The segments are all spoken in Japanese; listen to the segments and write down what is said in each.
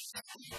私たちは。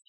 you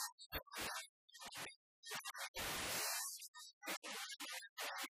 ファンの皆さん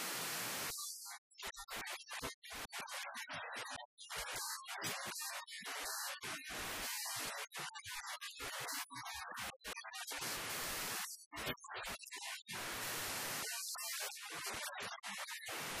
ハハハハ!